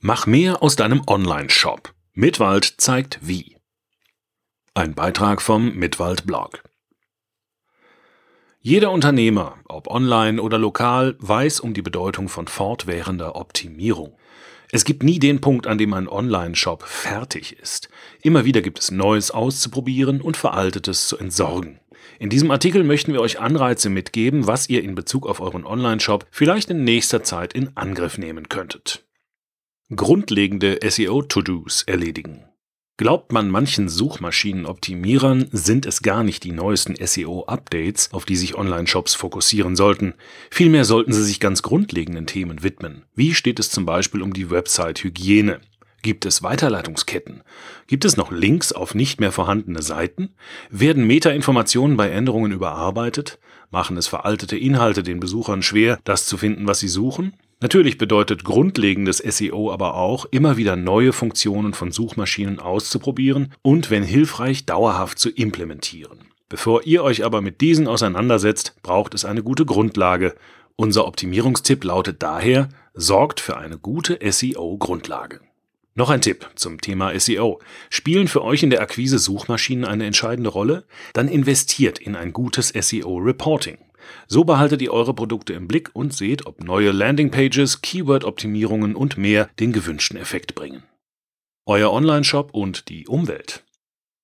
Mach mehr aus deinem Online-Shop. Mitwald zeigt wie. Ein Beitrag vom Mitwald Blog. Jeder Unternehmer, ob online oder lokal, weiß um die Bedeutung von fortwährender Optimierung. Es gibt nie den Punkt, an dem ein Online-Shop fertig ist. Immer wieder gibt es Neues auszuprobieren und Veraltetes zu entsorgen. In diesem Artikel möchten wir euch Anreize mitgeben, was ihr in Bezug auf euren Online-Shop vielleicht in nächster Zeit in Angriff nehmen könntet grundlegende SEO-To-Dos erledigen. Glaubt man manchen Suchmaschinenoptimierern, sind es gar nicht die neuesten SEO-Updates, auf die sich Online-Shops fokussieren sollten. Vielmehr sollten sie sich ganz grundlegenden Themen widmen. Wie steht es zum Beispiel um die Website-Hygiene? Gibt es Weiterleitungsketten? Gibt es noch Links auf nicht mehr vorhandene Seiten? Werden Metainformationen bei Änderungen überarbeitet? Machen es veraltete Inhalte den Besuchern schwer, das zu finden, was sie suchen? Natürlich bedeutet grundlegendes SEO aber auch, immer wieder neue Funktionen von Suchmaschinen auszuprobieren und, wenn hilfreich, dauerhaft zu implementieren. Bevor ihr euch aber mit diesen auseinandersetzt, braucht es eine gute Grundlage. Unser Optimierungstipp lautet daher, sorgt für eine gute SEO-Grundlage. Noch ein Tipp zum Thema SEO. Spielen für euch in der Akquise Suchmaschinen eine entscheidende Rolle? Dann investiert in ein gutes SEO-Reporting. So behaltet ihr eure Produkte im Blick und seht, ob neue Landingpages, Keyword-Optimierungen und mehr den gewünschten Effekt bringen. Euer Online-Shop und die Umwelt.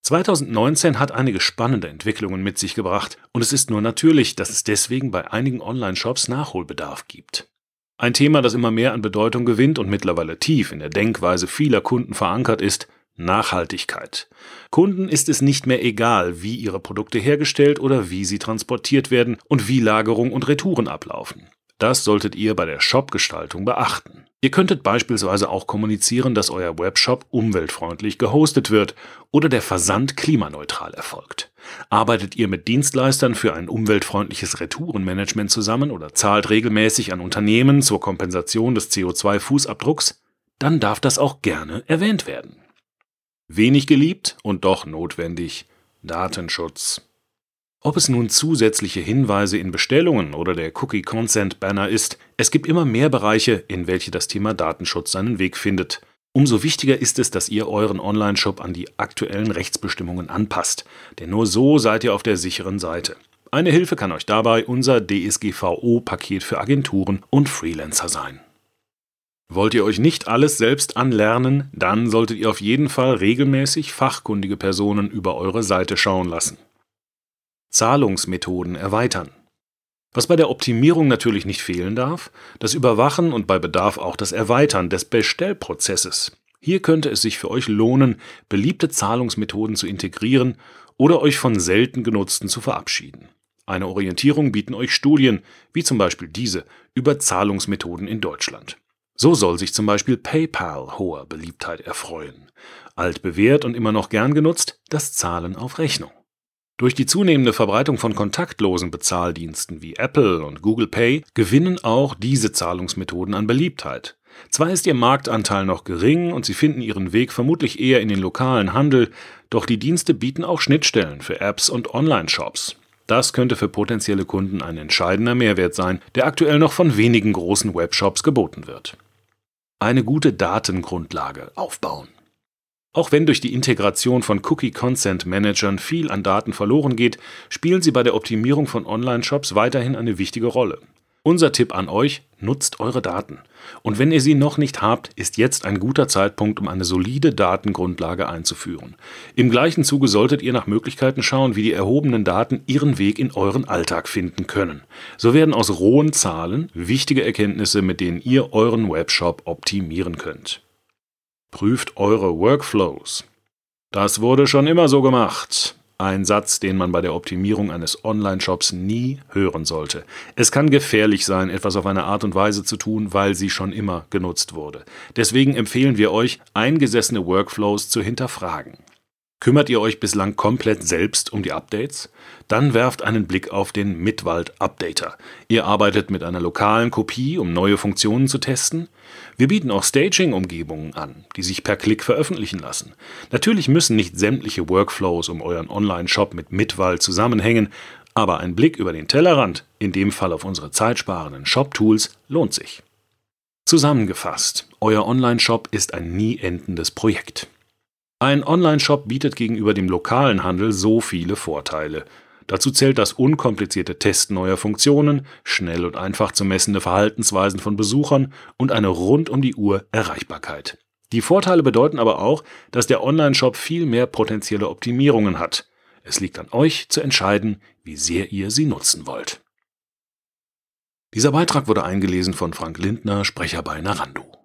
2019 hat einige spannende Entwicklungen mit sich gebracht und es ist nur natürlich, dass es deswegen bei einigen Online-Shops Nachholbedarf gibt. Ein Thema, das immer mehr an Bedeutung gewinnt und mittlerweile tief in der Denkweise vieler Kunden verankert ist, Nachhaltigkeit. Kunden ist es nicht mehr egal, wie ihre Produkte hergestellt oder wie sie transportiert werden und wie Lagerung und Retouren ablaufen. Das solltet ihr bei der Shop-Gestaltung beachten. Ihr könntet beispielsweise auch kommunizieren, dass euer Webshop umweltfreundlich gehostet wird oder der Versand klimaneutral erfolgt. Arbeitet ihr mit Dienstleistern für ein umweltfreundliches Retourenmanagement zusammen oder zahlt regelmäßig an Unternehmen zur Kompensation des CO2-Fußabdrucks, dann darf das auch gerne erwähnt werden. Wenig geliebt und doch notwendig Datenschutz. Ob es nun zusätzliche Hinweise in Bestellungen oder der Cookie Consent Banner ist, es gibt immer mehr Bereiche, in welche das Thema Datenschutz seinen Weg findet. Umso wichtiger ist es, dass ihr euren Online-Shop an die aktuellen Rechtsbestimmungen anpasst, denn nur so seid ihr auf der sicheren Seite. Eine Hilfe kann euch dabei unser DSGVO-Paket für Agenturen und Freelancer sein. Wollt ihr euch nicht alles selbst anlernen, dann solltet ihr auf jeden Fall regelmäßig fachkundige Personen über eure Seite schauen lassen. Zahlungsmethoden erweitern. Was bei der Optimierung natürlich nicht fehlen darf, das Überwachen und bei Bedarf auch das Erweitern des Bestellprozesses. Hier könnte es sich für euch lohnen, beliebte Zahlungsmethoden zu integrieren oder euch von selten genutzten zu verabschieden. Eine Orientierung bieten euch Studien, wie zum Beispiel diese, über Zahlungsmethoden in Deutschland. So soll sich zum Beispiel PayPal hoher Beliebtheit erfreuen. Altbewährt und immer noch gern genutzt, das Zahlen auf Rechnung. Durch die zunehmende Verbreitung von kontaktlosen Bezahldiensten wie Apple und Google Pay gewinnen auch diese Zahlungsmethoden an Beliebtheit. Zwar ist ihr Marktanteil noch gering und sie finden ihren Weg vermutlich eher in den lokalen Handel, doch die Dienste bieten auch Schnittstellen für Apps und Online-Shops. Das könnte für potenzielle Kunden ein entscheidender Mehrwert sein, der aktuell noch von wenigen großen Webshops geboten wird eine gute Datengrundlage aufbauen. Auch wenn durch die Integration von Cookie Consent Managern viel an Daten verloren geht, spielen sie bei der Optimierung von Online-Shops weiterhin eine wichtige Rolle. Unser Tipp an euch, nutzt eure Daten. Und wenn ihr sie noch nicht habt, ist jetzt ein guter Zeitpunkt, um eine solide Datengrundlage einzuführen. Im gleichen Zuge solltet ihr nach Möglichkeiten schauen, wie die erhobenen Daten ihren Weg in euren Alltag finden können. So werden aus rohen Zahlen wichtige Erkenntnisse, mit denen ihr euren Webshop optimieren könnt. Prüft eure Workflows. Das wurde schon immer so gemacht. Ein Satz, den man bei der Optimierung eines Online-Shops nie hören sollte. Es kann gefährlich sein, etwas auf eine Art und Weise zu tun, weil sie schon immer genutzt wurde. Deswegen empfehlen wir euch, eingesessene Workflows zu hinterfragen. Kümmert ihr euch bislang komplett selbst um die Updates? Dann werft einen Blick auf den Mitwald Updater. Ihr arbeitet mit einer lokalen Kopie, um neue Funktionen zu testen. Wir bieten auch Staging-Umgebungen an, die sich per Klick veröffentlichen lassen. Natürlich müssen nicht sämtliche Workflows um euren Online-Shop mit Mitwald zusammenhängen, aber ein Blick über den Tellerrand, in dem Fall auf unsere zeitsparenden Shop-Tools, lohnt sich. Zusammengefasst, euer Online-Shop ist ein nie endendes Projekt. Ein Online-Shop bietet gegenüber dem lokalen Handel so viele Vorteile. Dazu zählt das unkomplizierte Testen neuer Funktionen, schnell und einfach zu messende Verhaltensweisen von Besuchern und eine rund um die Uhr Erreichbarkeit. Die Vorteile bedeuten aber auch, dass der Online-Shop viel mehr potenzielle Optimierungen hat. Es liegt an euch zu entscheiden, wie sehr ihr sie nutzen wollt. Dieser Beitrag wurde eingelesen von Frank Lindner, Sprecher bei Narando.